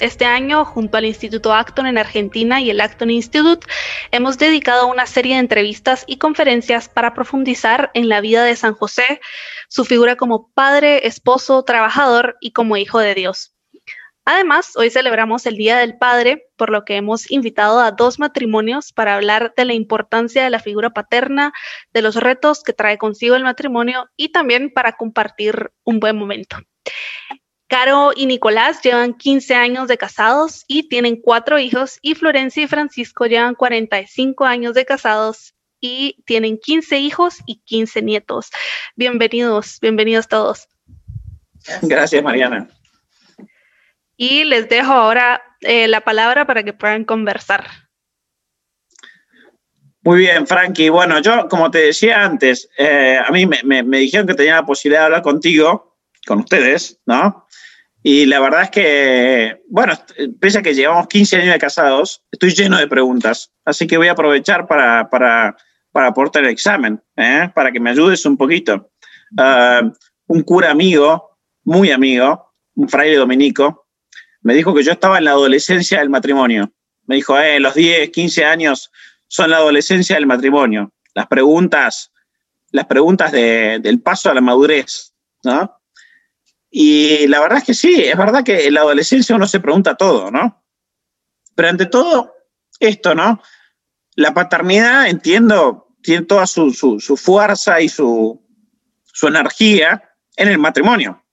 Este año, junto al Instituto Acton en Argentina y el Acton Institute, hemos dedicado una serie de entrevistas y conferencias para profundizar en la vida de San José, su figura como padre, esposo, trabajador y como hijo de Dios. Además, hoy celebramos el Día del Padre, por lo que hemos invitado a dos matrimonios para hablar de la importancia de la figura paterna, de los retos que trae consigo el matrimonio y también para compartir un buen momento. Caro y Nicolás llevan 15 años de casados y tienen cuatro hijos y Florencia y Francisco llevan 45 años de casados y tienen 15 hijos y 15 nietos. Bienvenidos, bienvenidos todos. Gracias, Mariana. Y les dejo ahora eh, la palabra para que puedan conversar. Muy bien, Frankie. Bueno, yo, como te decía antes, eh, a mí me, me, dijeron que tenía la posibilidad de hablar contigo con ustedes, ¿no? Y la verdad es que, bueno, pese a que llevamos 15 años de casados, estoy lleno de preguntas. Así que voy a aprovechar para, para, para aportar el examen, ¿eh? para que me ayudes un poquito. Uh, un cura amigo, muy amigo, un fraile dominico, me dijo que yo estaba en la adolescencia del matrimonio. Me dijo, eh, los 10, 15 años son la adolescencia del matrimonio. Las preguntas, las preguntas de, del paso a la madurez, ¿no? Y la verdad es que sí, es verdad que en la adolescencia uno se pregunta todo, ¿no? Pero ante todo, esto, ¿no? La paternidad, entiendo, tiene toda su, su, fuerza y su, su energía en el matrimonio.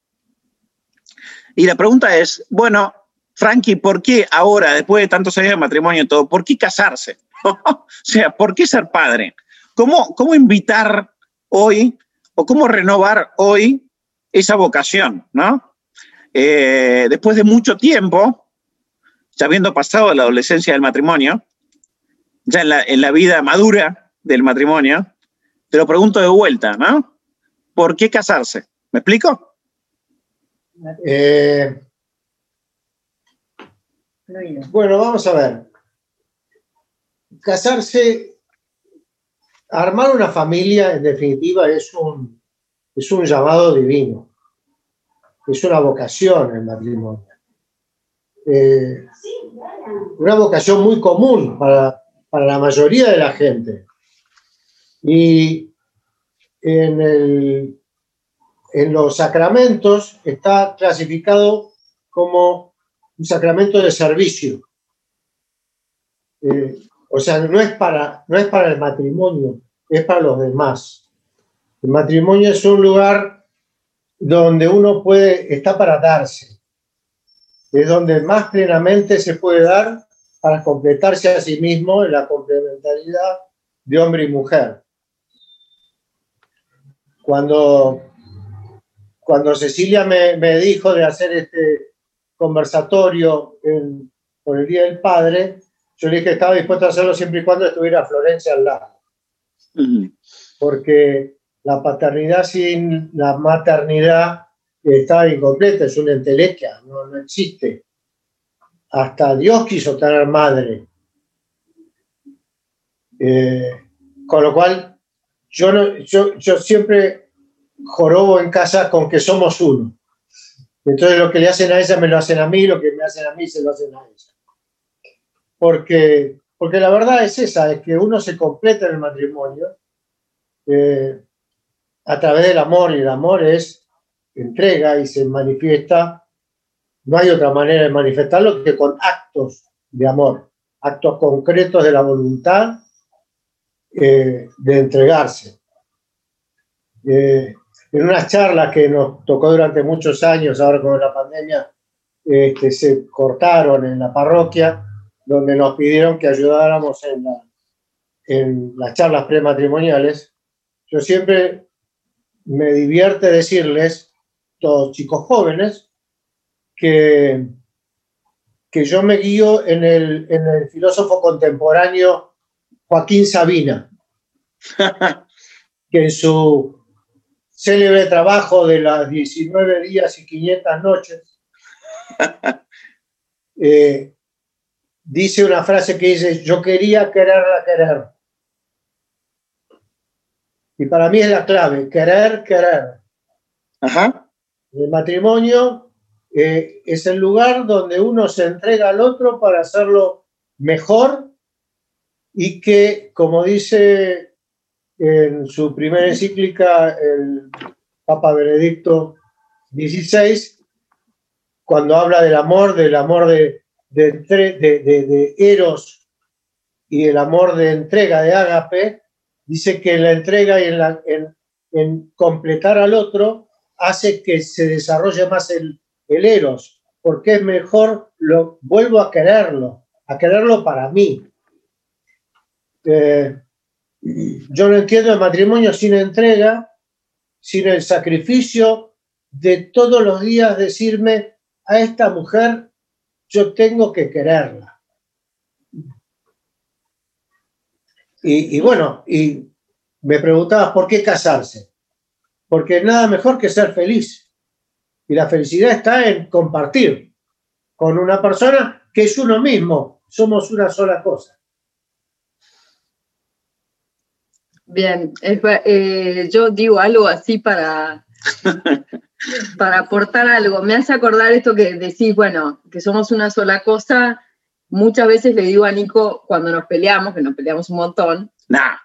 Y la pregunta es, bueno, Frankie, ¿por qué ahora, después de tantos años de matrimonio y todo, por qué casarse? o sea, ¿por qué ser padre? ¿Cómo, ¿Cómo invitar hoy o cómo renovar hoy esa vocación, ¿no? Eh, después de mucho tiempo, ya habiendo pasado la adolescencia del matrimonio, ya en la, vida madura del matrimonio, te lo pregunto de vuelta, ¿no? ¿Por qué casarse? ¿Me explico? Eh, bueno, vamos a ver. Casarse, armar una familia, en definitiva, es un, es un llamado divino, es una vocación el matrimonio. Eh, una vocación muy común para, la mayoría de la gente. Y en, en los sacramentos está clasificado como un sacramento de servicio. Eh, o sea, no es, para, no es para el matrimonio, es para los demás. El matrimonio es un lugar donde uno puede, está para darse. Es donde más plenamente se puede dar para completarse a sí mismo en la complementariedad de hombre y mujer. Cuando, cuando Cecilia me, dijo de hacer este conversatorio por el Día del Padre, yo le dije que estaba dispuesto a hacerlo siempre y cuando estuviera Florencia al lado. Porque la paternidad sin la maternidad está incompleta, es una entelequia, no, no existe. Hasta Dios quiso tener madre. Eh, con lo cual, yo, no, yo, yo siempre jorobo en casa con que somos uno. Entonces lo que le hacen a ella me lo hacen a mí, lo que me hacen a mí se lo hacen a ella. Porque, porque la verdad es esa, es que uno se completa en el matrimonio. Eh, a través del amor y el amor es entrega y se manifiesta, no hay otra manera de manifestarlo que con actos de amor, actos concretos de la voluntad eh, de entregarse. Eh, en unas charlas que nos tocó durante muchos años, ahora con la pandemia, este, se cortaron en la parroquia, donde nos pidieron que ayudáramos en, en las charlas prematrimoniales. Yo siempre me divierte decirles, todos chicos jóvenes, que, que yo me guío en el, en el filósofo contemporáneo Joaquín Sabina, que en su célebre trabajo de las 19 días y 500 noches, eh, dice una frase que dice, yo quería quererla querer. Y para mí es la clave, querer, querer. El matrimonio eh, es el lugar donde uno se entrega al otro para hacerlo mejor y que, como dice en su primera encíclica el Papa Benedicto XVI, cuando habla del amor, del amor de, de, de, Eros y el amor de entrega de Ágape, dice que la entrega y en, la, en, completar al otro hace que se desarrolle más el, el Eros, porque es mejor, lo vuelvo a quererlo, a quererlo para mí. Eh, yo no entiendo el matrimonio sin entrega, sin el sacrificio de todos los días decirme a esta mujer, yo tengo que quererla. Y, y bueno, y me preguntabas por qué casarse. Porque nada mejor que ser feliz. Y la felicidad está en compartir con una persona que es uno mismo. Somos una sola cosa. Bien, eh, yo digo algo así para, para aportar algo. Me hace acordar esto que decís, bueno, que somos una sola cosa. Muchas veces le digo a Nico cuando nos peleamos, que nos peleamos un montón. Nah.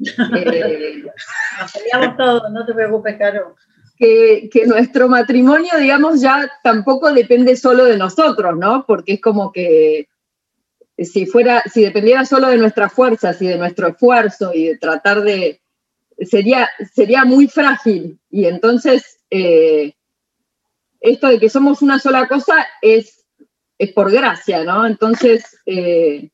Eh, nos peleamos todos, no te preocupes, Caro. Que, que, nuestro matrimonio, digamos, ya tampoco depende solo de nosotros, ¿no? Porque es como que si fuera, si dependiera solo de nuestras fuerzas y de nuestro esfuerzo y de tratar de, sería, sería muy frágil. Y entonces, eh, esto de que somos una sola cosa es, es por gracia, ¿no? Entonces, eh,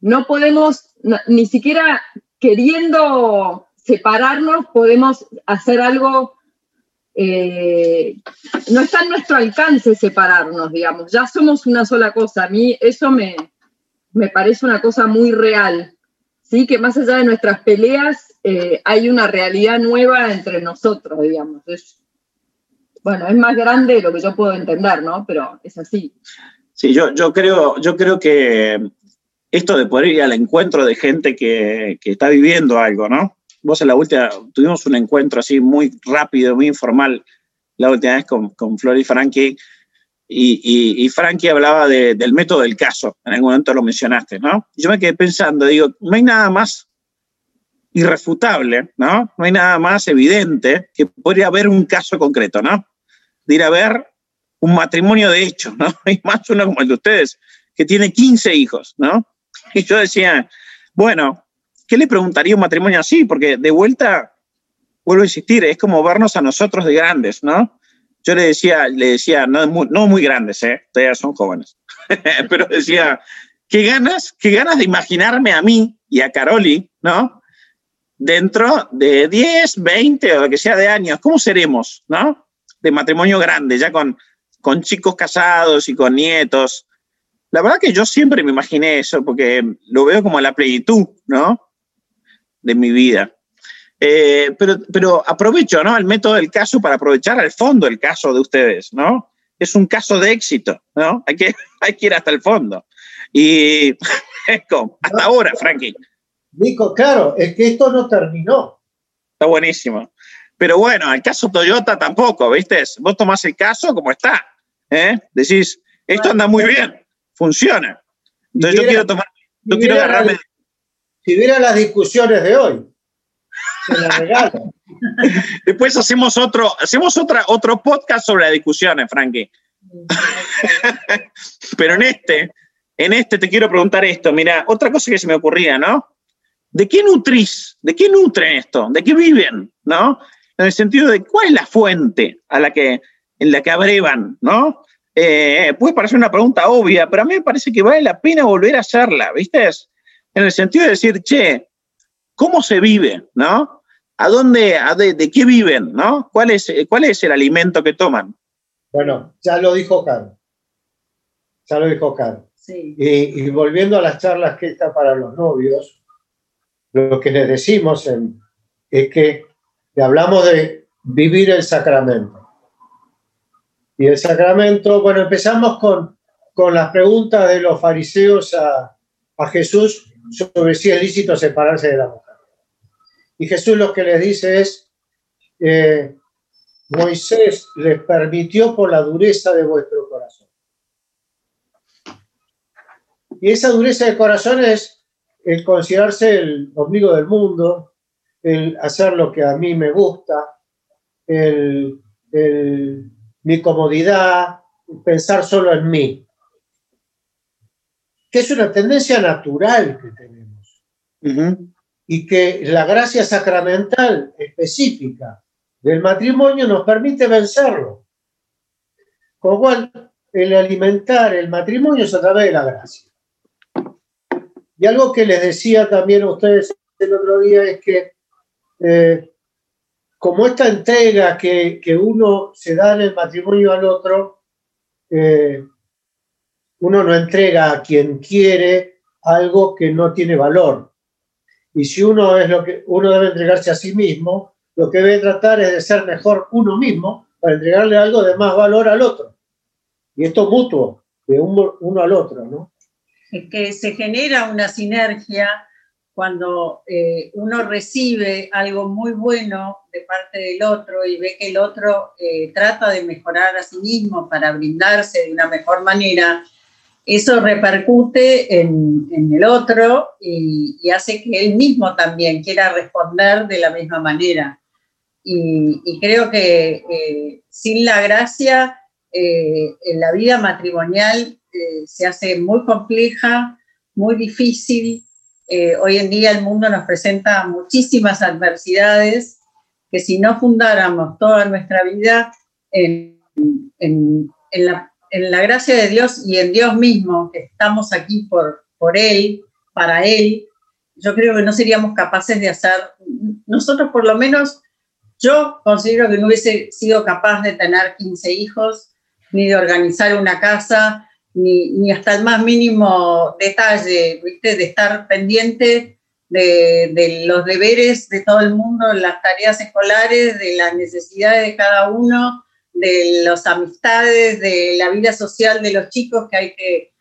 no podemos, ni siquiera queriendo separarnos, podemos hacer algo, eh, no está en nuestro alcance separarnos, digamos, ya somos una sola cosa. A mí eso me, me parece una cosa muy real, ¿sí? Que más allá de nuestras peleas eh, hay una realidad nueva entre nosotros, digamos. bueno, es más grande de lo que yo puedo entender, ¿no? Pero es así. Sí, yo, yo, creo, yo creo que esto de poder ir al encuentro de gente que, que está viviendo algo, ¿no? Vos en la última, tuvimos un encuentro así muy rápido, muy informal, la última vez con, con Flor y Frankie, y, y, Frankie hablaba del método del caso, en algún momento lo mencionaste, ¿no? Yo me quedé pensando, digo, no hay nada más irrefutable, ¿no? No hay nada más evidente que podría haber un caso concreto, ¿no? De ir a ver un matrimonio de hecho, ¿no? Hay más uno como el de ustedes, que tiene 15 hijos, ¿no? Y yo decía, bueno, ¿qué le preguntaría un matrimonio así? Porque de vuelta, vuelvo a insistir, es como vernos a nosotros de grandes, ¿no? yo le decía, le decía, no muy, no muy grandes, ¿eh? todavía son jóvenes, pero decía, qué ganas, qué ganas de imaginarme a mí y a Caroli, ¿no? Dentro de 10, 20 o lo que sea de años, ¿cómo seremos, ¿no? De matrimonio grande, ya con, con chicos casados y con nietos. La verdad que yo siempre me imaginé eso, porque lo veo como la plenitud, ¿no? De mi vida. Eh, pero, pero aprovecho ¿no? el método del caso para aprovechar al fondo el caso de ustedes, ¿no? Es un caso de éxito, ¿no? Hay que, hay que ir hasta el fondo. Y hasta ahora, Frankie. Nico, claro, es que esto no terminó. Está buenísimo. Pero bueno, el caso Toyota tampoco, ¿viste? Vos tomás el caso como está, ¿eh? Decís, esto anda muy bien, funciona. Entonces yo quiero tomar, yo quiero agarrarme... si hubiera las discusiones de hoy, Después hacemos otro, hacemos otra, otro podcast sobre las discusiones, Frankie. Pero en este, en este te quiero preguntar esto. Mira, otra cosa que se me ocurría, ¿no? ¿De qué nutrís? ¿De qué nutren esto? ¿De qué viven? ¿No? En el sentido de cuál es la fuente a la que, en la que abrevan, ¿no? Eh, puede parecer una pregunta obvia, pero a mí me parece que vale la pena volver a hacerla, ¿viste? En el sentido de decir, che, ¿cómo se vive? ¿No? ¿A dónde, de, qué viven? ¿no? ¿Cuál, es, ¿Cuál es el alimento que toman? Bueno, ya lo dijo Carlos. Ya lo dijo Carlos. Sí. Y, volviendo a las charlas que está para los novios, lo que le decimos es que le hablamos de vivir el sacramento. Y el sacramento, bueno, empezamos con, con las preguntas de los fariseos a, a Jesús sobre si es lícito separarse de la mujer. Y Jesús lo que les dice es, eh, Moisés les permitió por la dureza de vuestro corazón. Y esa dureza de corazón es el considerarse el ombligo del mundo, el hacer lo que a mí me gusta, el, mi comodidad, pensar solo en mí. Que es una tendencia natural que tenemos. Y que la gracia sacramental específica del matrimonio nos permite vencerlo. Con lo cual, el alimentar el matrimonio es a través de la gracia. Y algo que les decía también a ustedes el otro día es que eh, como esta entrega que, uno se da en el matrimonio al otro, eh, uno no entrega a quien quiere algo que no tiene valor. Y si uno es lo que uno debe entregarse a sí mismo, lo que debe tratar es de ser mejor uno mismo para entregarle algo de más valor al otro. Y esto mutuo, de uno, uno al otro, ¿no? Es que se genera una sinergia cuando eh, uno recibe algo muy bueno de parte del otro y ve que el otro eh, trata de mejorar a sí mismo para brindarse de una mejor manera, eso repercute en, el otro y, hace que él mismo también quiera responder de la misma manera. Y, creo que eh, sin la gracia, en la vida matrimonial se hace muy compleja, muy difícil eh, hoy en día el mundo nos presenta muchísimas adversidades que si no fundáramos toda nuestra vida en, la, gracia de Dios y en Dios mismo, que estamos aquí por, por Él, para Él, yo creo que no seríamos capaces de hacer, nosotros por lo menos, yo considero que no hubiese sido capaz de tener 15 hijos, ni de organizar una casa, ni, hasta el más mínimo detalle, ¿viste? de estar pendiente de, los deberes de todo el mundo, las tareas escolares, de las necesidades de cada uno, de las amistades, de la vida social de los chicos que hay que,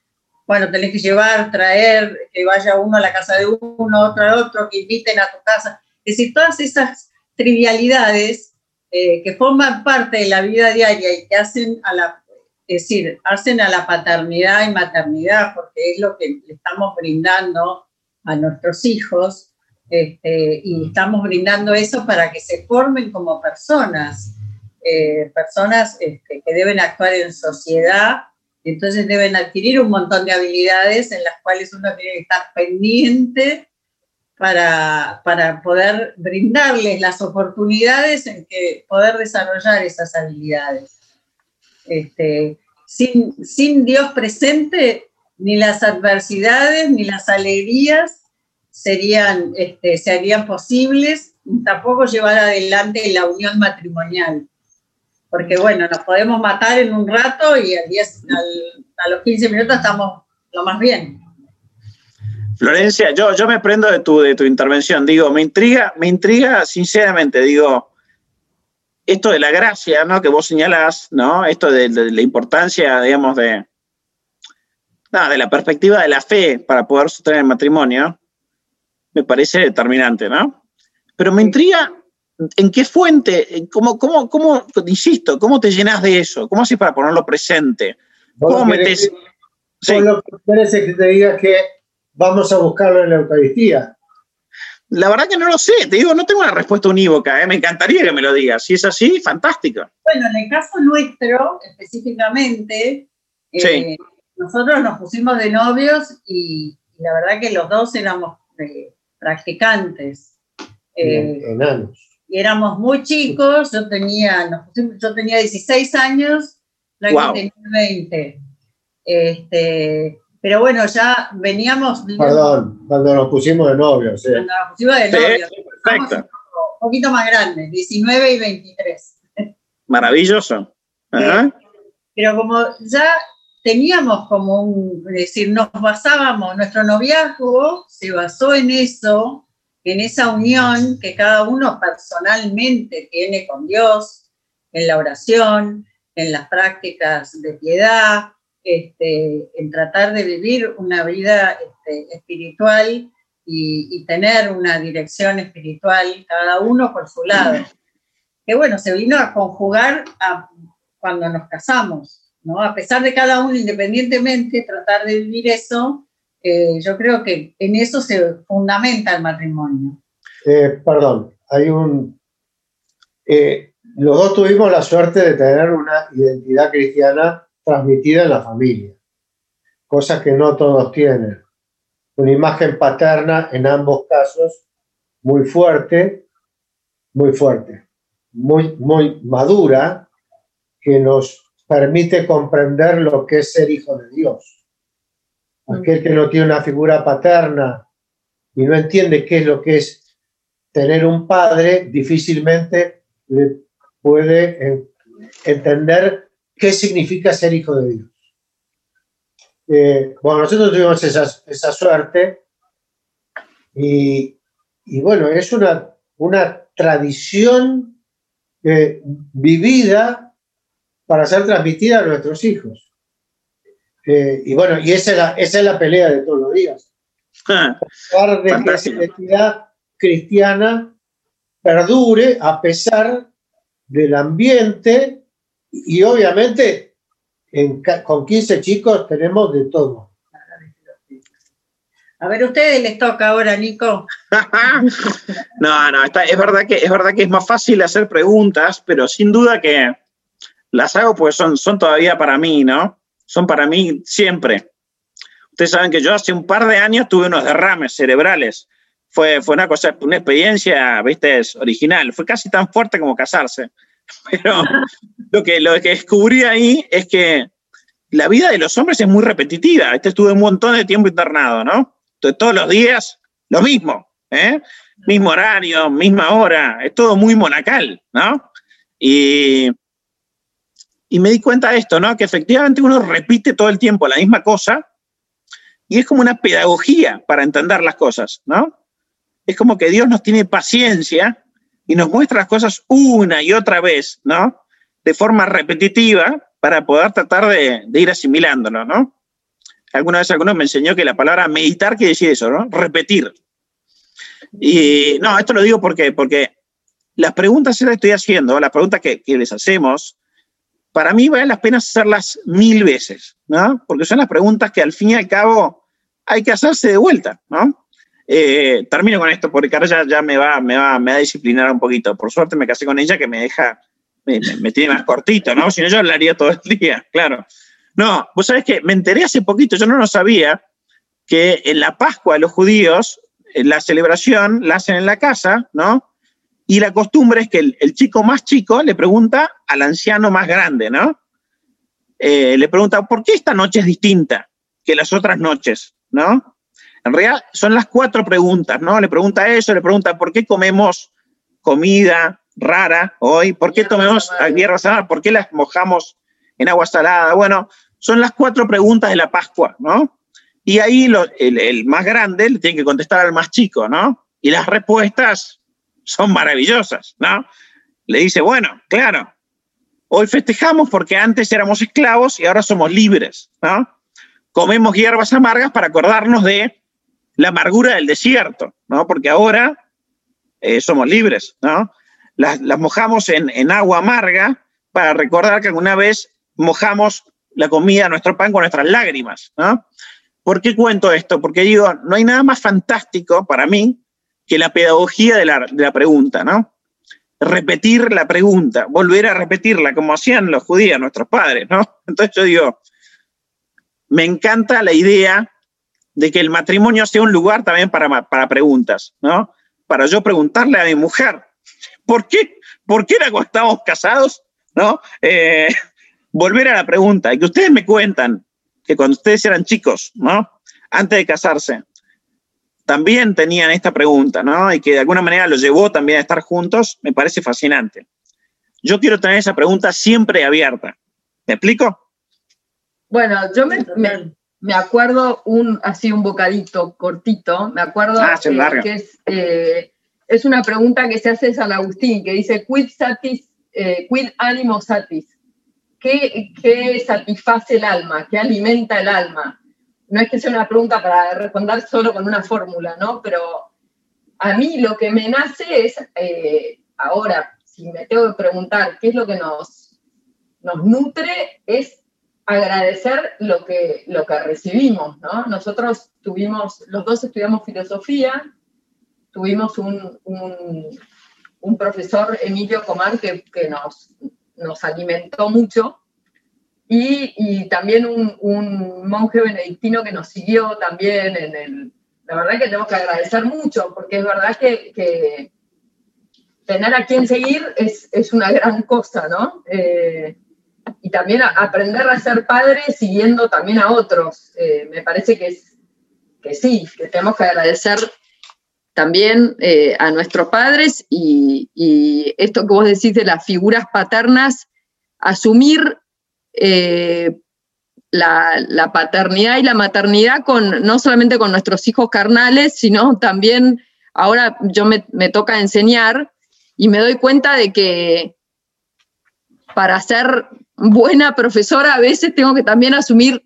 bueno, tenés que llevar, traer, que vaya uno a la casa de uno, otro a otro, que inviten a tu casa. Es decir, todas esas trivialidades eh, que forman parte de la vida diaria y que hacen a la es decir, hacen a la paternidad y maternidad porque es lo que le estamos brindando a nuestros hijos este, y estamos brindando eso para que se formen como personas, eh, personas este, que deben actuar en sociedad, entonces deben adquirir un montón de habilidades en las cuales uno tiene que estar pendiente para, para poder brindarles las oportunidades en que poder desarrollar esas habilidades. Este, sin, sin Dios presente, ni las adversidades ni las alegrías serían, este, serían posibles, tampoco llevar adelante la unión matrimonial. Porque bueno, nos podemos matar en un rato y a los 15 minutos estamos lo más bien. Florencia, yo, yo me prendo de tu, de tu intervención. Digo, me intriga, me intriga sinceramente, digo, esto de la gracia, ¿no? Que vos señalás, ¿no? Esto de, la importancia, digamos, de, de la perspectiva de la fe para poder sostener el matrimonio, me parece determinante, ¿no? Pero me intriga en qué fuente, cómo, cómo, cómo, insisto, cómo te llenas de eso, cómo haces para ponerlo presente, cómo metes... Sí. Lo que parece que te diga que vamos a buscarlo en la Eucaristía. La verdad que no lo sé, te digo, no tengo una respuesta unívoca, ¿eh? me encantaría que me lo digas. Si es así, fantástico. Bueno, en el caso nuestro, específicamente, eh, nosotros nos pusimos de novios y, la verdad que los dos éramos eh, practicantes. Enanos. Y éramos muy chicos, yo tenía, yo tenía 16 años, la que tenía 20. Este, pero bueno, ya veníamos. Perdón, cuando nos pusimos de novios. Cuando nos pusimos de novios. un poquito más grandes, 19 y 23. Maravilloso. Pero como ya teníamos como un, es decir, nos basábamos, nuestro noviazgo se basó en eso, en esa unión que cada uno personalmente tiene con Dios, en la oración, en las prácticas de piedad, este, en tratar de vivir una vida este, espiritual y, tener una dirección espiritual, cada uno por su lado. Que bueno, se vino a conjugar cuando nos casamos, ¿no? A pesar de cada uno independientemente tratar de vivir eso, eh, yo creo que en eso se fundamenta el matrimonio. Eh, perdón, hay un... Eh, los dos tuvimos la suerte de tener una identidad cristiana transmitida en la familia, cosa que no todos tienen. Una imagen paterna en ambos casos muy fuerte, muy fuerte, muy, muy madura, que nos permite comprender lo que es ser hijo de Dios. Aquel que no tiene una figura paterna y no entiende qué es lo que es tener un padre, difícilmente puede entender qué significa ser hijo de Dios. Eh, bueno, nosotros tuvimos esa, suerte y, bueno, es una, una tradición eh, vivida para ser transmitida a nuestros hijos. Eh, y bueno, y esa es, la, esa es la pelea de todos los días. Ah, de que esa identidad cristiana perdure a pesar del ambiente y obviamente con 15 chicos tenemos de todo. A ver, ustedes les toca ahora, Nico. no, no, es, verdad que, es verdad que es más fácil hacer preguntas, pero sin duda que las hago pues son, son todavía para mí, ¿no? Son para mí siempre. Ustedes saben que yo hace un par de años tuve unos derrames cerebrales fue, fue una cosa, una experiencia, viste, es original. Fue casi tan fuerte como casarse. Pero lo que, lo que descubrí ahí es que la vida de los hombres es muy repetitiva. Este estuve un montón de tiempo internado, ¿no? Entonces, todos los días, lo mismo, ¿eh? Mismo horario, misma hora, es todo muy monacal, ¿no? Y, y me di cuenta de esto, ¿no? Que efectivamente uno repite todo el tiempo la misma cosa y es como una pedagogía para entender las cosas, ¿no? es como que Dios nos tiene paciencia y nos muestra las cosas una y otra vez, ¿no? De forma repetitiva para poder tratar de, ir asimilándolo, ¿no? Alguna vez alguno me enseñó que la palabra meditar quiere decir eso, ¿no? Repetir. Y no, esto lo digo porque, porque las preguntas que estoy haciendo, las preguntas que, que les hacemos, para mí vale la pena hacerlas mil veces, ¿no? Porque son las preguntas que al fin y al cabo hay que hacerse de vuelta, ¿no? Eh, termino con esto porque Carla ya, me, va, me, va, me va a disciplinar un poquito. Por suerte me casé con ella que me deja, me, tiene más cortito, ¿no? Si no, yo hablaría todo el día, claro. No, vos sabés que me enteré hace poquito, yo no lo sabía, que en la Pascua los judíos, la celebración la hacen en la casa, ¿no? Y la costumbre es que el, chico más chico le pregunta al anciano más grande, ¿no? Eh, le pregunta, ¿por qué esta noche es distinta que las otras noches, ¿no? En realidad son las cuatro preguntas, ¿no? Le pregunta eso, le pregunta por qué comemos comida rara hoy, por qué tomemos hierba salada, por qué las mojamos en agua salada. Bueno, son las cuatro preguntas de la Pascua, ¿no? Y ahí el, más grande le tiene que contestar al más chico, ¿no? Y las respuestas son maravillosas, ¿no? Le dice, bueno, claro, hoy festejamos porque antes éramos esclavos y ahora somos libres, ¿no? Comemos hierbas amargas para acordarnos de la amargura del desierto, ¿no? Porque ahora eh, somos libres, ¿no? Las, mojamos en, agua amarga para recordar que alguna vez mojamos la comida, nuestro pan con nuestras lágrimas, ¿no? ¿Por qué cuento esto? Porque digo, no hay nada más fantástico para mí que la pedagogía de la, de la pregunta, ¿no? Repetir la pregunta, volver a repetirla, como hacían los judíos, nuestros padres, ¿no? Entonces yo digo, me encanta la idea de que el matrimonio sea un lugar también para, para preguntas, ¿no? Para yo preguntarle a mi mujer, ¿por qué, por qué era cuando estábamos casados? ¿No? Eh, volver a la pregunta y que ustedes me cuentan que cuando ustedes eran chicos, ¿no? Antes de casarse, también tenían esta pregunta, ¿no? Y que de alguna manera los llevó también a estar juntos, me parece fascinante. Yo quiero tener esa pregunta siempre abierta. ¿Me explico? Bueno, yo me acuerdo un, así un bocadito cortito, me acuerdo Ah, eh, que es, eh, es una pregunta que se hace San Agustín, que dice, quid satis, eh, quid animo satis? ¿Qué, ¿Qué satisface el alma? ¿Qué alimenta el alma? No es que sea una pregunta para responder solo con una fórmula, ¿no? Pero a mí lo que me nace es, eh, ahora, si me tengo que preguntar qué es lo que nos, nos nutre, es agradecer lo que, lo que recibimos, ¿no? Nosotros tuvimos, los dos estudiamos filosofía, tuvimos un, un- un profesor, Emilio Comar, que, que nos, nos alimentó mucho, y, y también un, monje benedictino que nos siguió también en el... La verdad que tenemos que agradecer mucho, porque es verdad que, que tener a quien seguir es, es una gran cosa, ¿no? Eh, y también aprender a ser padre siguiendo también a otros. Eh, me parece que, que sí, que tenemos que agradecer también eh, a nuestros padres y, y esto que vos decís de las figuras paternas, asumir eh, la, la paternidad y la maternidad con, no solamente con nuestros hijos carnales, sino también ahora yo me, me toca enseñar y me doy cuenta de que para ser buena profesora a veces tengo que también asumir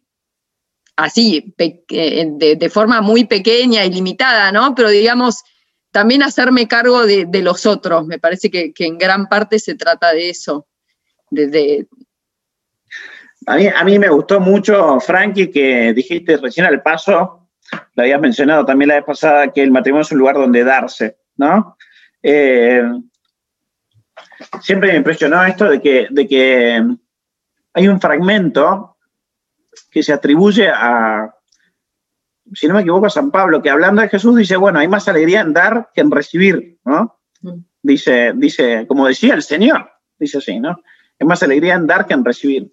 así, eh, de, forma muy pequeña y limitada, ¿no? Pero digamos, también hacerme cargo de, los otros. Me parece que, en gran parte se trata de eso. De- A mí, a mí me gustó mucho, Frankie, que dijiste recién al paso, lo habías mencionado también la vez pasada, que el matrimonio es un lugar donde darse, ¿no? Eh, siempre me impresionó esto de que, de que hay un fragmento que se atribuye a, si no me equivoco, a San Pablo, que hablando de Jesús dice, bueno, hay más alegría en dar que en recibir, ¿no? Mm. Dice, dice, como decía el Señor, dice así, ¿no? Hay más alegría en dar que en recibir.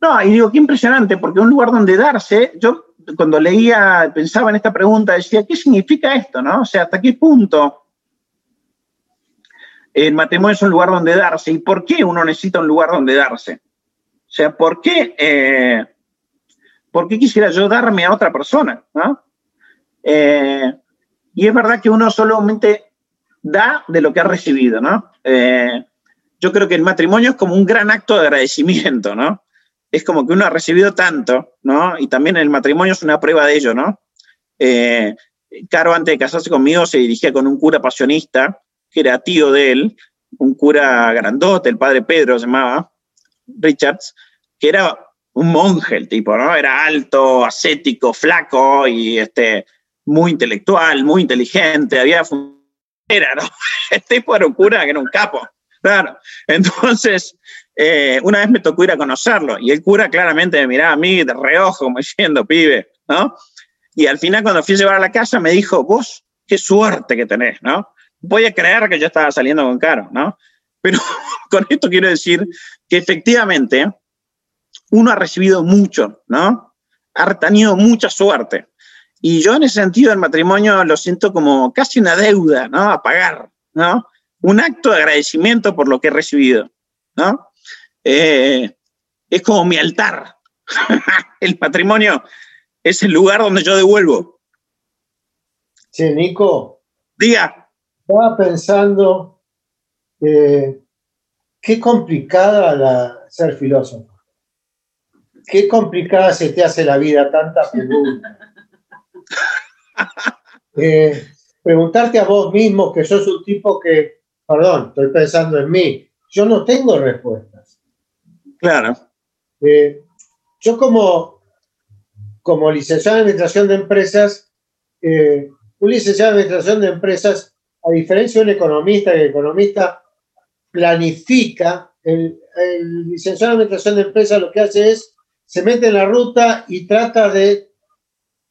No, y digo, qué impresionante, porque un lugar donde darse, yo cuando leía, pensaba en esta pregunta, decía, ¿qué significa esto, no? O sea, ¿hasta qué punto el matrimonio es un lugar donde darse? ¿Y por qué uno necesita un lugar donde darse? O sea, ¿por qué, eh, ¿por qué quisiera yo darme a otra persona? ¿no? Eh, y es verdad que uno solamente da de lo que ha recibido, ¿no? Eh, yo creo que el matrimonio es como un gran acto de agradecimiento, ¿no? Es como que uno ha recibido tanto, ¿no? Y también el matrimonio es una prueba de ello, ¿no? Caro, antes de casarse conmigo, se dirigía con un cura pasionista, que era tío de él, un cura grandote, el padre Pedro se llamaba, Richards, que era un monje el tipo, ¿no? Era alto, ascético, flaco y este, muy intelectual, muy inteligente, había era, ¿no? El tipo era un cura que era un capo, claro. Entonces, eh, una vez me tocó ir a conocerlo y el cura claramente me miraba a mí de reojo, como diciendo, pibe, ¿no? Y al final, cuando fui a llevar a la casa, me dijo, vos, qué suerte que tenés, ¿no? Voy a creer que yo estaba saliendo con Caro, ¿no? Pero con esto quiero decir que efectivamente uno ha recibido mucho, ¿no? Ha tenido mucha suerte. Y yo en ese sentido el matrimonio lo siento como casi una deuda, ¿no? A pagar, ¿no? Un acto de agradecimiento por lo que he recibido, ¿no? Eh, es como mi altar. el matrimonio es el lugar donde yo devuelvo. Che, Nico, Diga, estaba pensando eh, qué complicada la, ser filósofo. Qué complicada se te hace la vida, tanta pregunta. Eh, preguntarte a vos mismo, que sos un tipo que, perdón, estoy pensando en mí, yo no tengo respuestas. claro, Eh, yo como, como licenciado en Administración de Empresas, eh, un licenciado en Administración de Empresas, a diferencia de un economista, que el economista planifica, el, el licenciado en Administración de Empresas lo que hace es, se mete en la ruta y trata de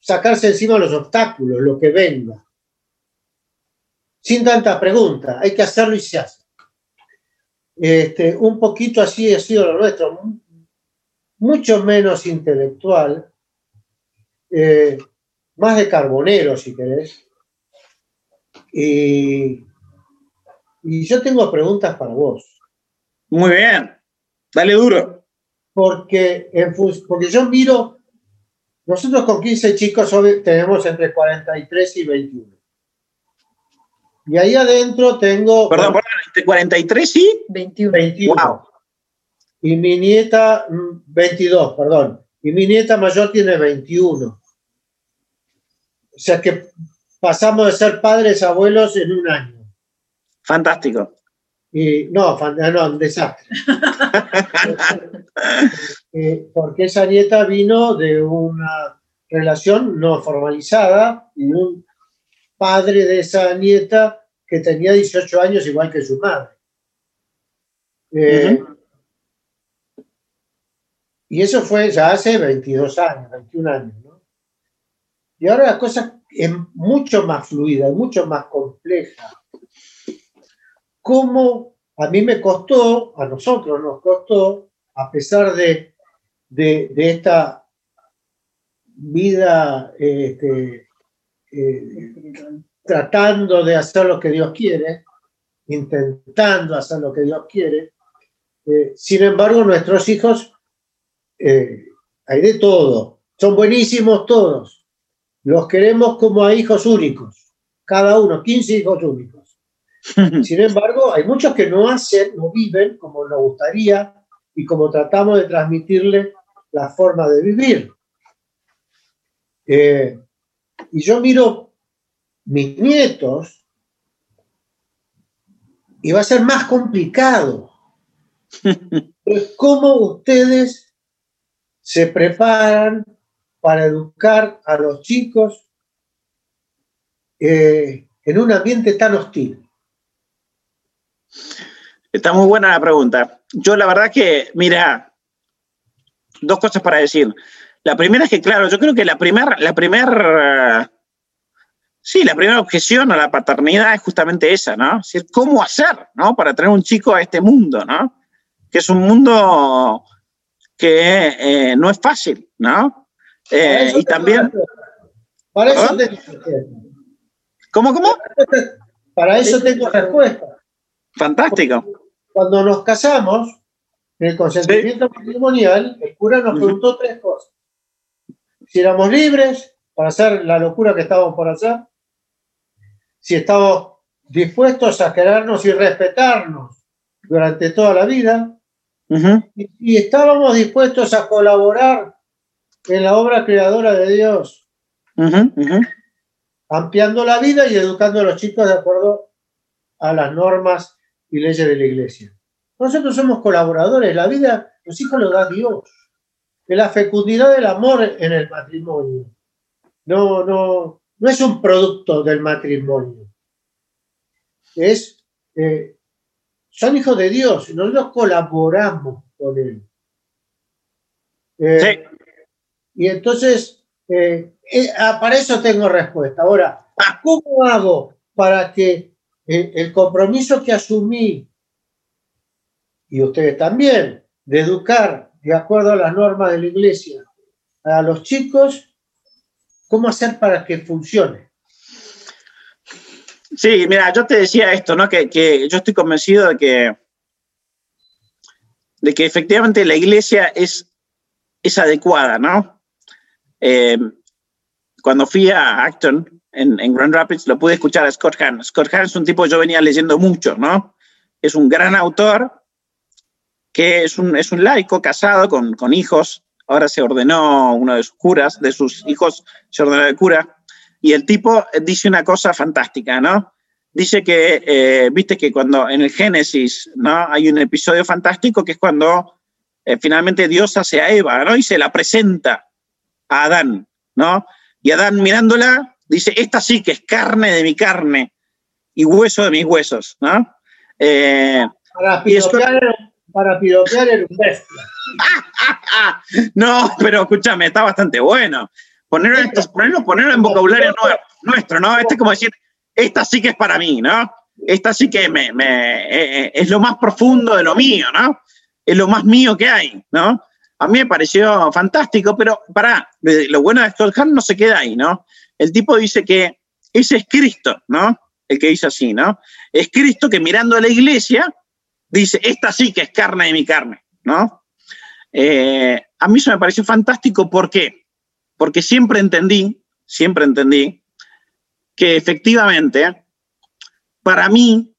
sacarse encima los obstáculos, lo que venga. Sin tantas preguntas, hay que hacerlo y se hace. Este, un poquito así ha sido lo nuestro, mucho menos intelectual, eh, más de carbonero, si querés. Y, y yo tengo preguntas para vos, muy bien. Dale duro. Porque, en porque yo miro nosotros con 15 chicos hoy tenemos entre 43 y 21. Y ahí adentro tengo... Perdón, perdón, entre 43 y 21. 21. Wow. Y mi nieta, mm, 22, perdón. Y mi nieta mayor tiene 21. O sea que pasamos de ser padres abuelos en un año. Fantástico. Y no, fan- no, un desastre. Eh, porque esa nieta vino de una relación no formalizada y un padre de esa nieta que tenía 18 años igual que su madre. Eh, Y eso fue ya hace 22 años, 21 años. ¿no? Y ahora la cosa es mucho más fluida, mucho más compleja. ¿Cómo a mí me costó, a nosotros nos costó, a pesar de, de, esta vida este, eh, tratando de hacer lo que Dios quiere, intentando hacer lo que Dios quiere, eh, sin embargo nuestros hijos, eh, hay de todo, son buenísimos todos, los queremos como a hijos únicos, cada uno, 15 hijos únicos. Sin embargo, hay muchos que no hacen, no viven como nos gustaría y como tratamos de transmitirle la forma de vivir. Eh, y yo miro mis nietos y va a ser más complicado. ¿Cómo ustedes se preparan para educar a los chicos eh, en un ambiente tan hostil? Está muy buena la pregunta. Yo la verdad que, mira, dos cosas para decir. La primera es que, claro, yo creo que la primera, la primera, sí, la primera objeción a la paternidad es justamente esa, ¿no? Es decir, ¿cómo hacer, ¿no? Para traer un chico a este mundo, ¿no? Que es un mundo que eh, no es fácil, ¿no? Eh, y también, Para eso. ¿cómo, cómo? Para eso tengo respuesta. Fantástico. Cuando nos casamos, en el consentimiento matrimonial, el cura nos preguntó tres cosas. Si éramos libres para hacer la locura que estábamos por hacer, si estábamos dispuestos a querernos y respetarnos durante toda la vida, Ujú. y, y estábamos dispuestos a colaborar en la obra creadora de Dios, ampliando la vida y educando a los chicos de acuerdo a las normas y leyes de la iglesia. Nosotros somos colaboradores, la vida, los hijos los da Dios. La fecundidad del amor en el matrimonio. No, no, no es un producto del matrimonio. Es, eh, son hijos de Dios, nosotros colaboramos con Él. Eh, Sí. Y entonces, eh, eh, ah, para eso tengo respuesta. Ahora, ¿cómo hago para que el compromiso que asumí, y ustedes también, de educar de acuerdo a las normas de la iglesia a los chicos, cómo hacer para que funcione? Sí, mira, yo te decía esto, ¿no? Que, que yo estoy convencido de que, de que efectivamente la iglesia es, es adecuada, ¿no? Eh, cuando fui a Acton, en, en Grand Rapids, lo pude escuchar a Scott Hahn. Scott Hahn es un tipo que yo venía leyendo mucho, ¿no? Es un gran autor que es un, es un laico casado con, con hijos. Ahora se ordenó uno de sus curas, de sus hijos se ordenó de cura. Y el tipo dice una cosa fantástica, ¿no? Dice que, eh, viste que cuando en el Génesis, ¿no? Hay un episodio fantástico que es cuando eh, finalmente Dios hace a Eva, ¿no? Y se la presenta a Adán, ¿no? Y Adán mirándola dice, esta sí que es carne de mi carne y hueso de mis huesos, ¿no? Eh, Para piropear, era- para piropear era un bestia. no, pero escúchame, está bastante bueno. Ponerlo, en- ponerlo, ponerlo en vocabulario nue- nuestro, ¿no? Este es como decir, esta sí que es para mí, ¿no? Esta sí que me, me- eh, eh, es lo más profundo de lo mío, ¿no? Es lo más mío que hay, ¿no? A mí me pareció fantástico, pero pará, lo bueno de Scott Hahn no se queda ahí, ¿no? El tipo dice que ese es Cristo, ¿no? El que dice así, ¿no? Es Cristo que mirando a la iglesia dice, esta sí que es carne de mi carne, ¿no? Eh, a mí eso me pareció fantástico, ¿por qué? porque siempre entendí, siempre entendí que efectivamente para mí,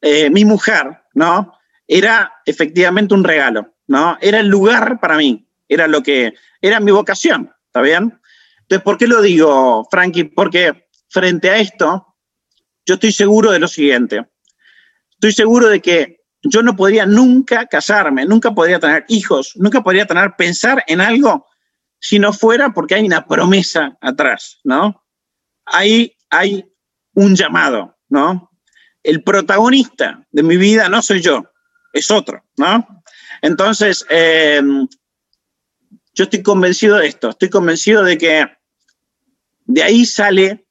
eh, mi mujer, ¿no? Era efectivamente un regalo, ¿no? Era el lugar para mí, era lo que, era mi vocación, ¿está bien? Entonces, ¿por qué lo digo, Frankie? Porque frente a esto, yo estoy seguro de lo siguiente. Estoy seguro de que yo no podría nunca casarme, nunca podría tener hijos, nunca podría tener, pensar en algo si no fuera porque hay una promesa atrás, ¿no? Ahí hay un llamado, ¿no? El protagonista de mi vida no soy yo, es otro, ¿no? Entonces, eh, yo estoy convencido de esto, estoy convencido de que de ahí sale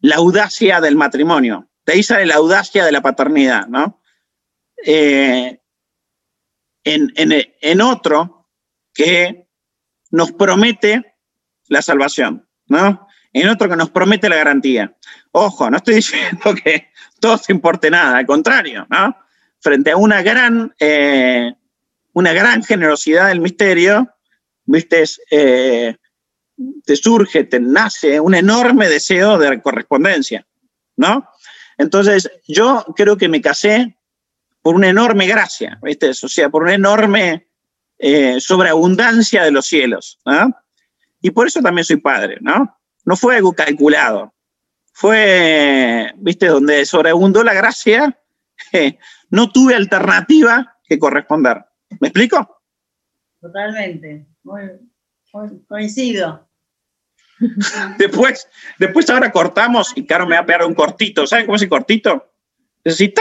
la audacia del matrimonio, de ahí sale la audacia de la paternidad, ¿no? Eh, en, en, otro que nos promete la salvación, ¿no? En otro que nos promete la garantía. Ojo, no estoy diciendo que todo se importe nada, al contrario, ¿no? Frente a una gran, eh, una gran generosidad del misterio, viste, eh, te surge, te nace un enorme deseo de correspondencia, ¿no? Entonces, yo creo que me casé por una enorme gracia, ¿viste? O sea, por una enorme eh, sobreabundancia de los cielos, ¿no? Y por eso también soy padre, ¿no? No fue algo calculado, fue, ¿viste? Donde sobreabundó la gracia, no tuve alternativa que corresponder. ¿Me explico? Totalmente, coincido. después, después ahora cortamos y Caro me va a pegar un cortito. ¿Saben cómo es el cortito? Es así,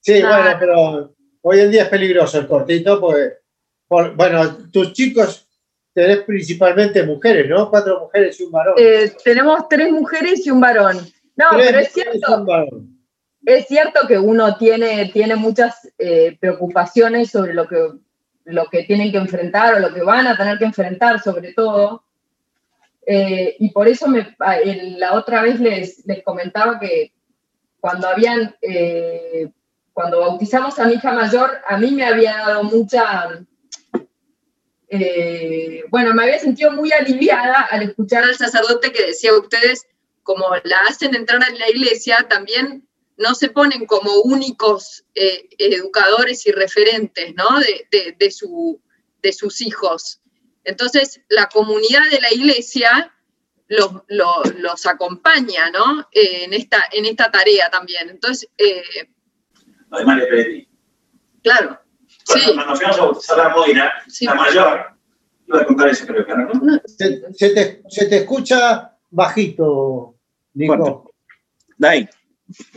Sí, bueno, pero hoy en día es peligroso el cortito, porque, bueno, tus chicos tenés principalmente mujeres, ¿no? Cuatro mujeres y un varón. Eh, tenemos tres mujeres y un varón. No, pero es cierto. Es cierto que uno tiene, tiene muchas eh, preocupaciones sobre lo que lo que tienen que enfrentar o lo que van a tener que enfrentar sobre todo. Eh, y por eso me, la otra vez les, les comentaba que cuando habían, eh, cuando bautizamos a mi hija mayor, a mí me había dado mucha, eh, bueno, me había sentido muy aliviada al escuchar al sacerdote que decía, ustedes, como la hacen entrar en la iglesia, también no se ponen como únicos eh, educadores y referentes ¿no? de, su, de, sus hijos. Entonces, la comunidad de la iglesia los, los, acompaña ¿no? Eh, en, esta, en esta tarea también. Entonces, eh, de Claro. Cuando, sí. cuando fuimos a bautizar a Moira, la mayor, iba a contar ese creo que ¿no? Se, te, se, te, escucha bajito, Nico. Dai.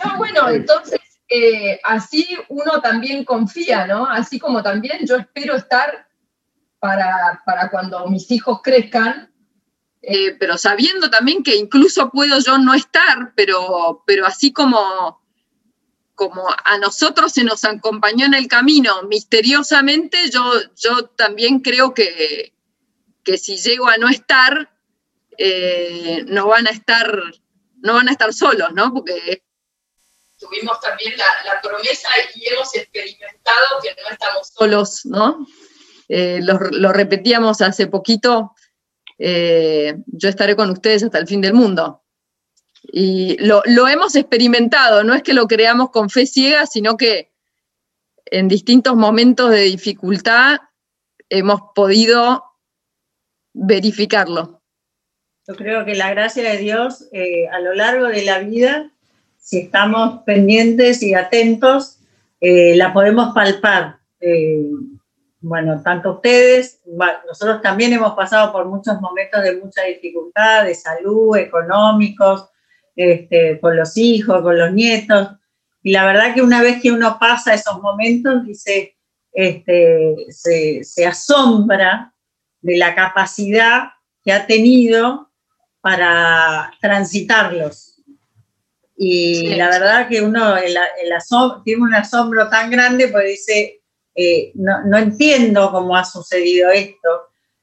No, bueno, entonces eh, así uno también confía, ¿no? Así como también yo espero estar para, cuando mis hijos crezcan, eh, pero sabiendo también que incluso puedo yo no estar, pero, pero así como, como a nosotros se nos acompañó en el camino misteriosamente, yo, yo también creo que, que si llego a no estar, eh, no van a estar no van a estar solos, ¿no? Porque tuvimos también la, promesa y hemos experimentado que no estamos solos, ¿no? Eh, lo, repetíamos hace poquito, eh, yo estaré con ustedes hasta el fin del mundo. Y lo, hemos experimentado, no es que lo creamos con fe ciega, sino que en distintos momentos de dificultad hemos podido verificarlo. Yo creo que la gracia de Dios eh, a lo largo de la vida si estamos pendientes y atentos, eh, la podemos palpar. Eh, bueno, tanto ustedes, nosotros también hemos pasado por muchos momentos de mucha dificultad, de salud, económicos, este, con los hijos, con los nietos. Y la verdad que una vez que uno pasa esos momentos, dice, este, se, se asombra de la capacidad que ha tenido para transitarlos y la verdad que uno el, tiene un asombro tan grande porque dice, eh, no, entiendo cómo ha sucedido esto.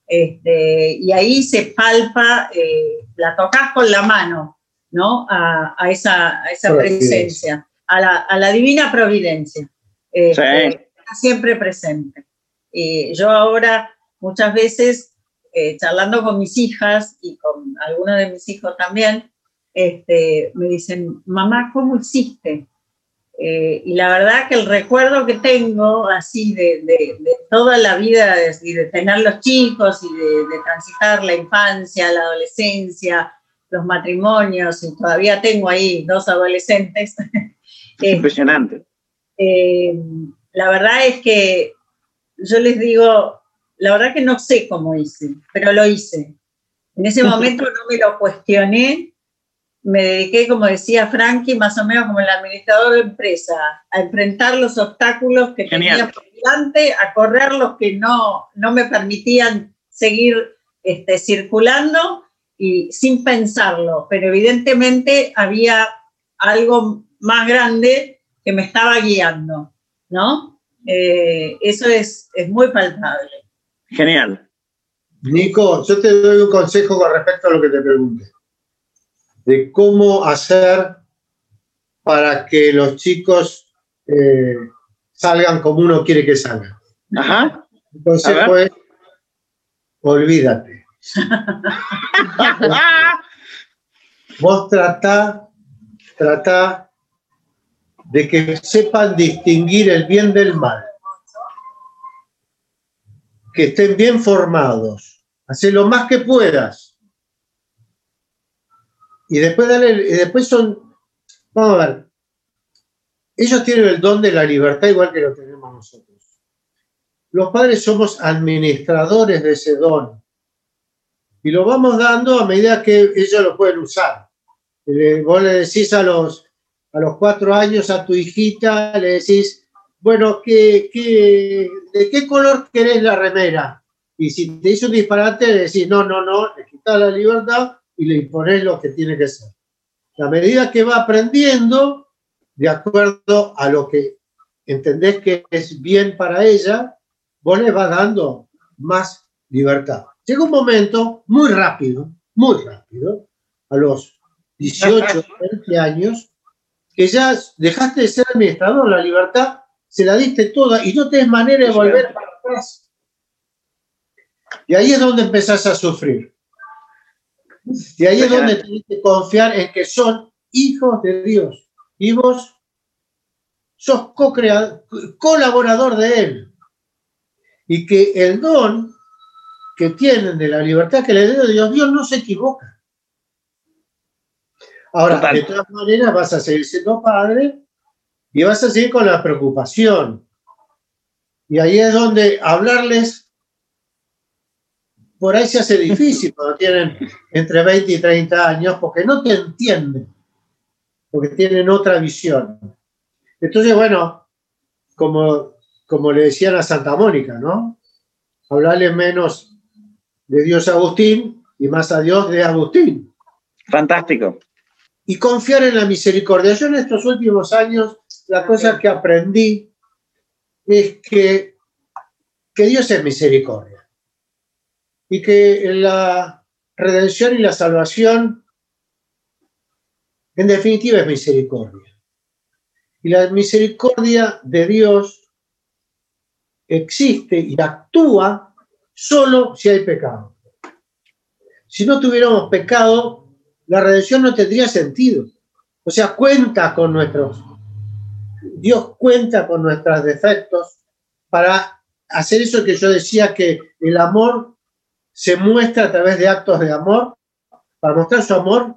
Este, y ahí se palpa, eh, la tocas con la mano, ¿no? A, esa, esa presencia, a la, a la, divina providencia. Este, siempre presente. Y yo ahora muchas veces eh, charlando con mis hijas y con algunos de mis hijos también, este, me dicen, mamá, ¿cómo hiciste? Eh, y la verdad que el recuerdo que tengo así de, toda la vida y de, tener los chicos y de, transitar la infancia, la adolescencia, los matrimonios, y todavía tengo ahí dos adolescentes. Impresionante. Eh, la verdad es que yo les digo, la verdad que no sé cómo hice, pero lo hice. En ese momento no me lo cuestioné, me dediqué, como decía Frankie, más o menos como el administrador de empresa, a enfrentar los obstáculos que tenía por delante, a correr los que no, no me permitían seguir este, circulando y sin pensarlo, pero evidentemente había algo más grande que me estaba guiando, ¿no? Eh, eso es, es muy palpable. Genial. Nico, yo te doy un consejo con respecto a lo que te pregunté. De cómo hacer para que los chicos eh, salgan como uno quiere que salgan. Ajá. El consejo es, olvídate. Vos tratá, tratá de que sepan distinguir el bien del mal que estén bien formados. Hacé lo más que puedas. Y después, dale, y después son, vamos a ver, ellos tienen el don de la libertad igual que lo tenemos nosotros. Los padres somos administradores de ese don. Y lo vamos dando a medida que ellos lo pueden usar. Vos le decís a los, a los cuatro años a tu hijita, le decís, bueno, ¿qué, de qué color querés la remera? Y si te hizo un disparate, le decís, no, no, no, le quitas la libertad y le imponés lo que tiene que ser. La medida que va aprendiendo, de acuerdo a lo que entendés que es bien para ella, vos le vas dando más libertad. Llega un momento muy rápido, muy rápido, a los 18, 20 años, que ya dejaste de ser administrador, la libertad se la diste toda y no tenés manera de volver para atrás. Y ahí es donde empezás a sufrir. Y ahí es donde tenés que confiar en que son hijos de Dios. Y vos sos colaborador de Él. Y que el don que tienen de la libertad que le dio Dios, Dios no se equivoca. Ahora, de todas maneras, vas a seguir siendo padre y vas a seguir con la preocupación. Y ahí es donde hablarles, por ahí se hace difícil cuando tienen entre 20 y 30 años, porque no te entienden, porque tienen otra visión. Entonces, bueno, como, como le decían a Santa Mónica, ¿no? Hablarle menos de Dios Agustín y más a Dios de Agustín. Fantástico. Y confiar en la misericordia. Yo en estos últimos años la cosa que aprendí es que, que Dios es misericordia y que la redención y la salvación en definitiva es misericordia. Y la misericordia de Dios existe y actúa solo si hay pecado. Si no tuviéramos pecado, la redención no tendría sentido. O sea, cuenta con nuestros Dios cuenta con nuestros defectos para hacer eso que yo decía que el amor se muestra a través de actos de amor. Para mostrar su amor,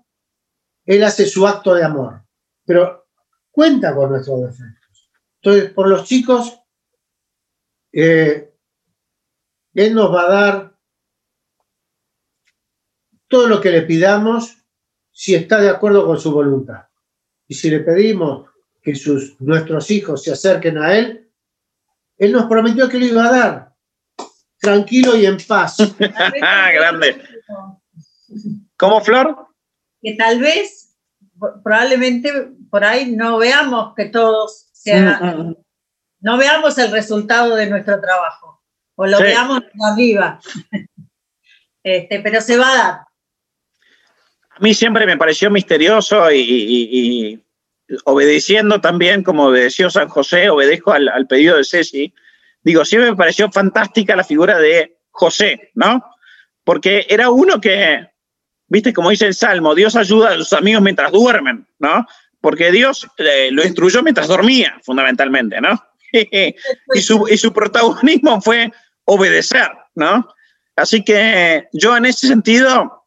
Él hace su acto de amor, pero cuenta con nuestros defectos. Entonces, por los chicos, eh, Él nos va a dar todo lo que le pidamos si está de acuerdo con su voluntad. Y si le pedimos que sus, nuestros hijos se acerquen a Él, Él nos prometió que lo iba a dar, tranquilo y en paz. Grande. ¿Cómo, Flor? Que tal vez, probablemente por ahí no veamos que todos sean, mm, mm. no veamos el resultado de nuestro trabajo, o lo veamos arriba. Este, pero se va a dar. A mí siempre me pareció misterioso y obedeciendo también, como obedeció San José, obedezco al, pedido de Ceci, digo, siempre me pareció fantástica la figura de José, ¿no? Porque era uno que, viste, como dice el Salmo, Dios ayuda a sus amigos mientras duermen, ¿no? Porque Dios eh, lo instruyó mientras dormía, fundamentalmente, ¿no? y, su, y su protagonismo fue obedecer, ¿no? Así que yo en ese sentido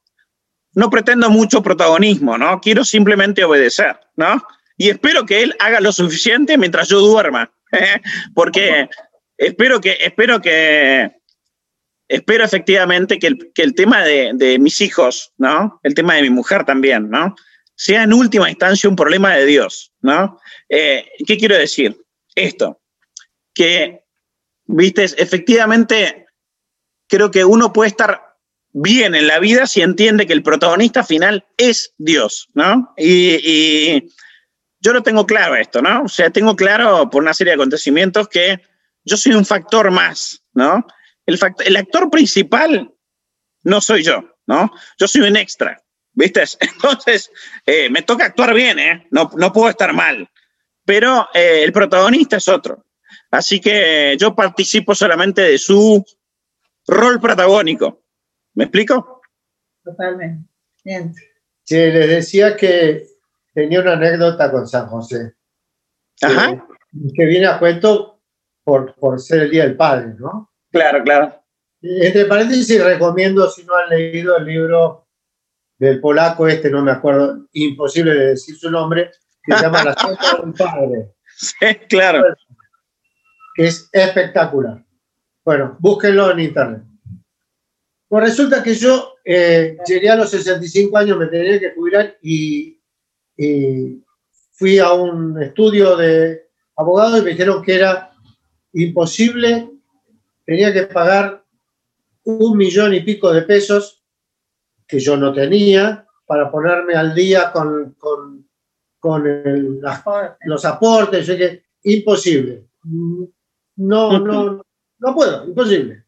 no pretendo mucho protagonismo, ¿no? Quiero simplemente obedecer, ¿no? Y espero que él haga lo suficiente mientras yo duerma, porque espero que, espero que, espero efectivamente que el, tema de, de, mis hijos, ¿no? El tema de mi mujer también, ¿no? Sea en última instancia un problema de Dios, ¿no? Eh, ¿Qué quiero decir? Esto, que, viste, efectivamente creo que uno puede estar bien en la vida si entiende que el protagonista final es Dios, ¿no? Y, y, yo lo tengo claro esto, ¿no? O sea, tengo claro por una serie de acontecimientos que yo soy un factor más, ¿no? El, el actor principal no soy yo, ¿no? Yo soy un extra, ¿viste? Entonces, eh, me toca actuar bien, ¿eh? No, no puedo estar mal, pero eh, el protagonista es otro. Así que yo participo solamente de su rol protagónico. ¿Me explico? Totalmente. Bien. Sí, les decía que tenía una anécdota con San José. Ajá. Que, que viene a cuento por, por ser el Día del Padre, ¿no? Claro, claro. Entre paréntesis, recomiendo, si no han leído el libro del polaco este, no me acuerdo, imposible de decir su nombre, que se llama La Santa del Padre. Sí, claro. Que es espectacular. Bueno, búsquenlo en internet. Pues resulta que yo eh, llegué a los 65 años, me tenía que jubilar y, y fui a un estudio de abogado y me dijeron que era imposible, tenía que pagar un millón y pico de pesos que yo no tenía para ponerme al día con, con, con el, las, los aportes, yo que, imposible. No, no, no puedo, imposible.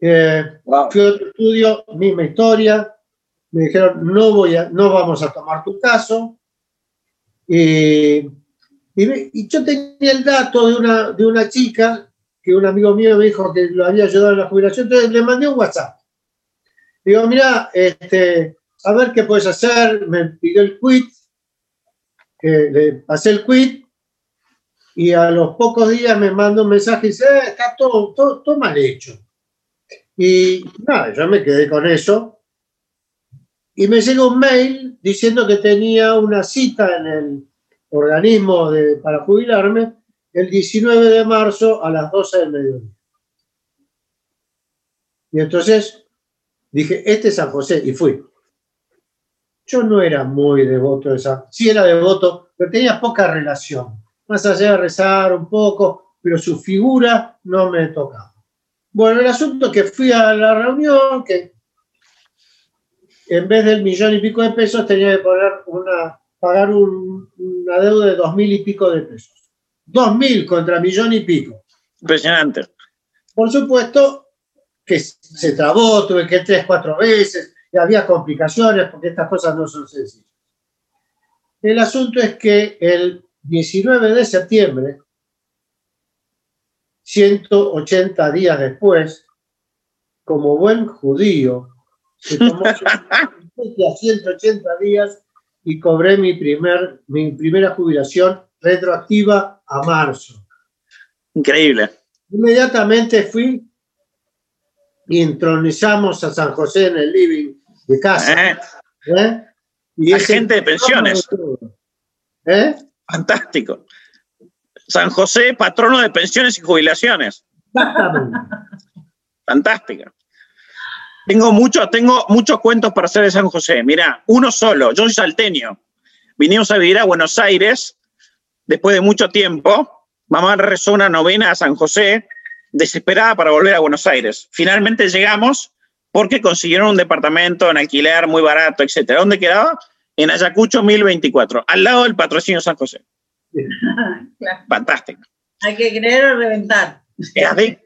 Eh, Wow. Fui a otro estudio, misma historia. Me dijeron, no, voy a, no vamos a tomar tu caso. Y, y, yo tenía el dato de una, de una chica que un amigo mío me dijo que lo había ayudado en la jubilación, entonces le mandé un WhatsApp. Digo, mira, este, a ver qué puedes hacer. Me pidió el quit, que le pasé el quit, y a los pocos días me mandó un mensaje y dice, "Eh, está todo, todo, todo mal hecho. Y nada, yo me quedé con eso. Y me llegó un mail diciendo que tenía una cita en el organismo para jubilarme el 19 de marzo a las 12 del mediodía. Y entonces dije, este es San José, y fui. Yo no era muy devoto de San sí era devoto, pero tenía poca relación. Más allá de rezar un poco, pero su figura no me tocaba. Bueno, el asunto es que fui a la reunión, que en vez del millón y pico de pesos tenía que poner una, pagar un- una deuda de dos mil y pico de pesos. Dos mil contra millón y pico. Impresionante. Por supuesto que se trabó, tuve que tres, cuatro veces, y había complicaciones porque estas cosas no son sencillas. El asunto es que el 19 de septiembre, 180 días después, como buen judío, se tomó a 180 días y cobré mi, primer, mi primera jubilación retroactiva a marzo. Increíble. Inmediatamente fui y entronizamos a San José en el living de casa. ¿Eh? ¿eh? Y Agente de pensiones. ¿Eh? Fantástico. San José, patrono de pensiones y jubilaciones. Exactamente. Fantástica. Tengo, mucho, tengo muchos cuentos para hacer de San José. Mira, uno solo. Yo soy salteño. Vinimos a vivir a Buenos Aires después de mucho tiempo. Mamá rezó una novena a San José, desesperada para volver a Buenos Aires. Finalmente llegamos porque consiguieron un departamento en alquiler muy barato, etc. ¿Dónde quedaba? En Ayacucho 1024, al lado del patrocinio San José. Claro. Fantástico. Hay que creer o reventar. Es así.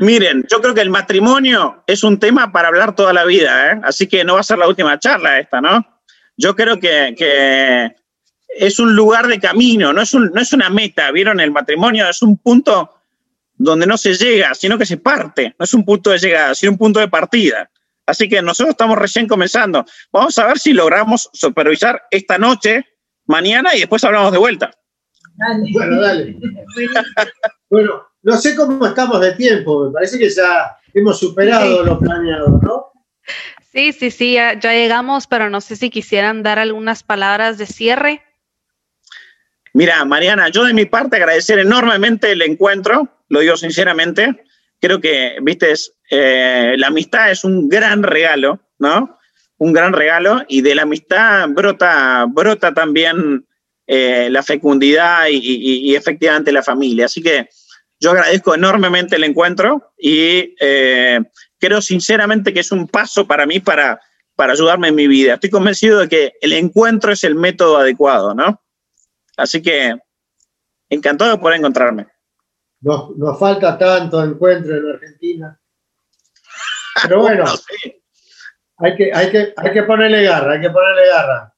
Miren, yo creo que el matrimonio es un tema para hablar toda la vida, ¿eh? así que no va a ser la última charla esta, ¿no? Yo creo que, que es un lugar de camino, no es, un- no es una meta, ¿vieron? El matrimonio es un punto donde no se llega, sino que se parte. No es un punto de llegada, sino un punto de partida. Así que nosotros estamos recién comenzando. Vamos a ver si logramos supervisar esta noche, mañana y después hablamos de vuelta. Bueno, dale. bueno, no sé cómo estamos de tiempo, me parece que ya hemos superado lo planeado, ¿no? Sí, sí, sí, ya, llegamos, pero no sé si quisieran dar algunas palabras de cierre. Mira, Mariana, yo de mi parte agradecer enormemente el encuentro, lo digo sinceramente. Creo que, viste, eh, la amistad es un gran regalo, ¿no? Un gran regalo y de la amistad brota, brota también eh, la fecundidad y, efectivamente la familia. Así que yo agradezco enormemente el encuentro y eh, creo sinceramente que es un paso para mí para, para ayudarme en mi vida. Estoy convencido de que el encuentro es el método adecuado, ¿no? Así que encantado de poder encontrarme. Nos, falta tanto encuentro en Argentina. Pero bueno, hay, que, hay, que, hay que ponerle garra, hay que ponerle garra.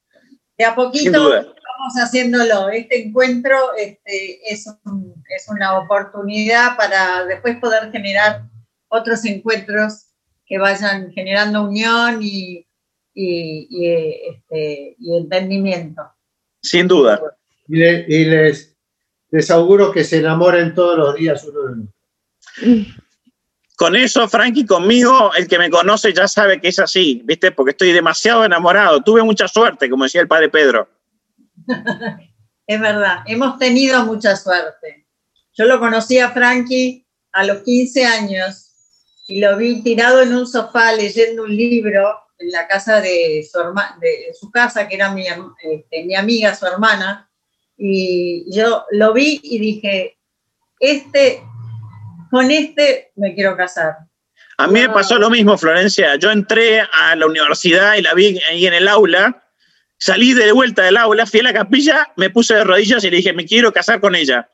De a poquito vamos haciéndolo. Este encuentro este, es, es una oportunidad para después poder generar otros encuentros que vayan generando unión y, este, entendimiento. Sin duda. Y, les, les auguro que se enamoren todos los días uno de otro. Con eso, Frankie, conmigo, el que me conoce ya sabe que es así, ¿viste? Porque estoy demasiado enamorado. Tuve mucha suerte, como decía el padre Pedro. es verdad, hemos tenido mucha suerte. Yo lo conocí a Frankie a los 15 años y lo vi tirado en un sofá leyendo un libro en la casa de su, de su casa, que era mi, este, mi amiga, su hermana, y yo lo vi y dije, este, con este me quiero casar. A mí me pasó lo mismo, Florencia. Yo entré a la universidad y la vi ahí en el aula, salí de vuelta del aula, fui a la capilla, me puse de rodillas y le dije, me quiero casar con ella.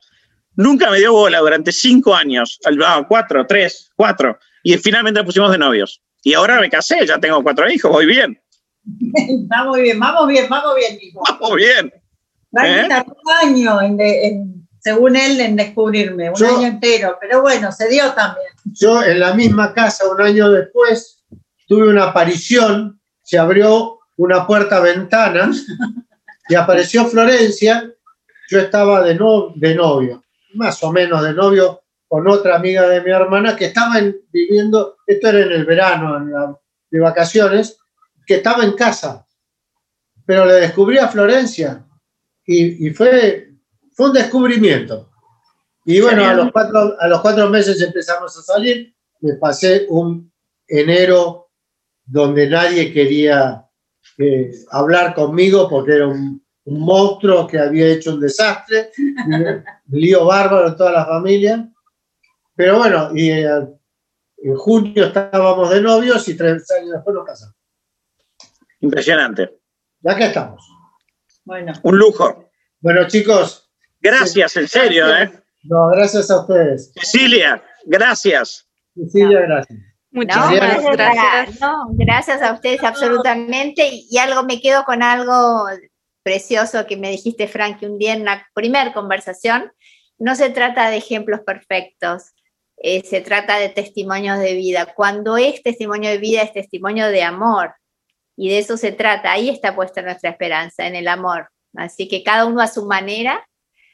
Nunca me dio bola durante cinco años, cuatro, tres, cuatro y finalmente nos pusimos de novios. Y ahora me casé, ya tengo cuatro hijos, voy bien. vamos bien, vamos bien, vamos bien, hijo. Vamos bien. Va a estar ¿Eh? un año, según él, en descubrirme, un año entero, pero bueno, se dio también. Yo en la misma casa, un año después, tuve una aparición, se abrió una puerta-ventana y apareció Florencia, yo estaba de, no, de novio, más o menos de novio, con otra amiga de mi hermana que estaban viviendo, esto era en el verano, de vacaciones, que estaba en casa, pero le descubrí a Florencia y, fue, fue un descubrimiento. Y bueno, a los, cuatro, a los cuatro meses empezamos a salir, me pasé un enero donde nadie quería eh, hablar conmigo porque era un, un monstruo que había hecho un desastre, un lío bárbaro en toda la familia. Pero bueno, y eh, en junio estábamos de novios y tres años después nos casamos. Impresionante. Ya que estamos. Bueno. Un lujo. Bueno, chicos. Gracias, en serio, ¿eh? No, gracias a ustedes. Cecilia, gracias. Cecilia, gracias. Muchas gracias. gracias a ustedes absolutamente. Y, algo, me quedo con algo precioso que me dijiste, Frank, un día en la primera conversación. No se trata de ejemplos perfectos, eh, se trata de testimonios de vida. Cuando es testimonio de vida, es testimonio de amor. Y de eso se trata. Ahí está puesta nuestra esperanza, en el amor. Así que cada uno a su manera,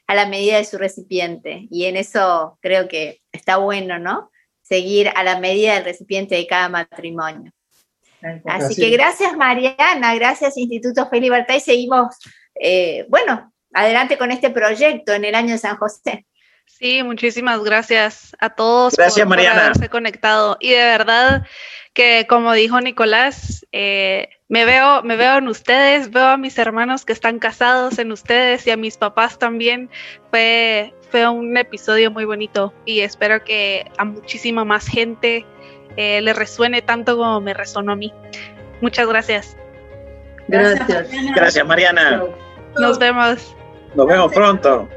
a la medida de su recipiente. Y en eso creo que está bueno, ¿no? Seguir a la medida del recipiente de cada matrimonio. Así, que gracias Mariana, gracias Instituto Fe y Libertad y seguimos, eh, bueno, adelante con este proyecto en el año de San José. Sí, muchísimas gracias a todos gracias, por, haberse conectado. Y de verdad que, como dijo Nicolás, eh, me, veo, me veo en ustedes, veo a mis hermanos que están casados en ustedes y a mis papás también. Fue, fue un episodio muy bonito y espero que a muchísima más gente eh, le resuene tanto como me resonó a mí. Muchas gracias. Gracias. Gracias, Mariana. Nos vemos. Nos vemos pronto.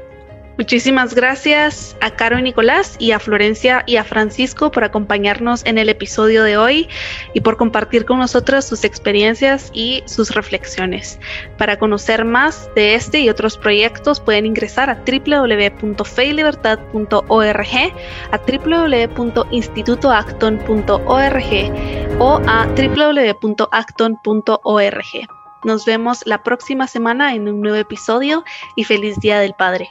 Muchísimas gracias a Caro y Nicolás y a Florencia y a Francisco por acompañarnos en el episodio de hoy y por compartir con nosotros sus experiencias y sus reflexiones. Para conocer más de este y otros proyectos pueden ingresar a www.feylibertad.org, a www.institutoacton.org o a www.acton.org. Nos vemos la próxima semana en un nuevo episodio y feliz Día del Padre.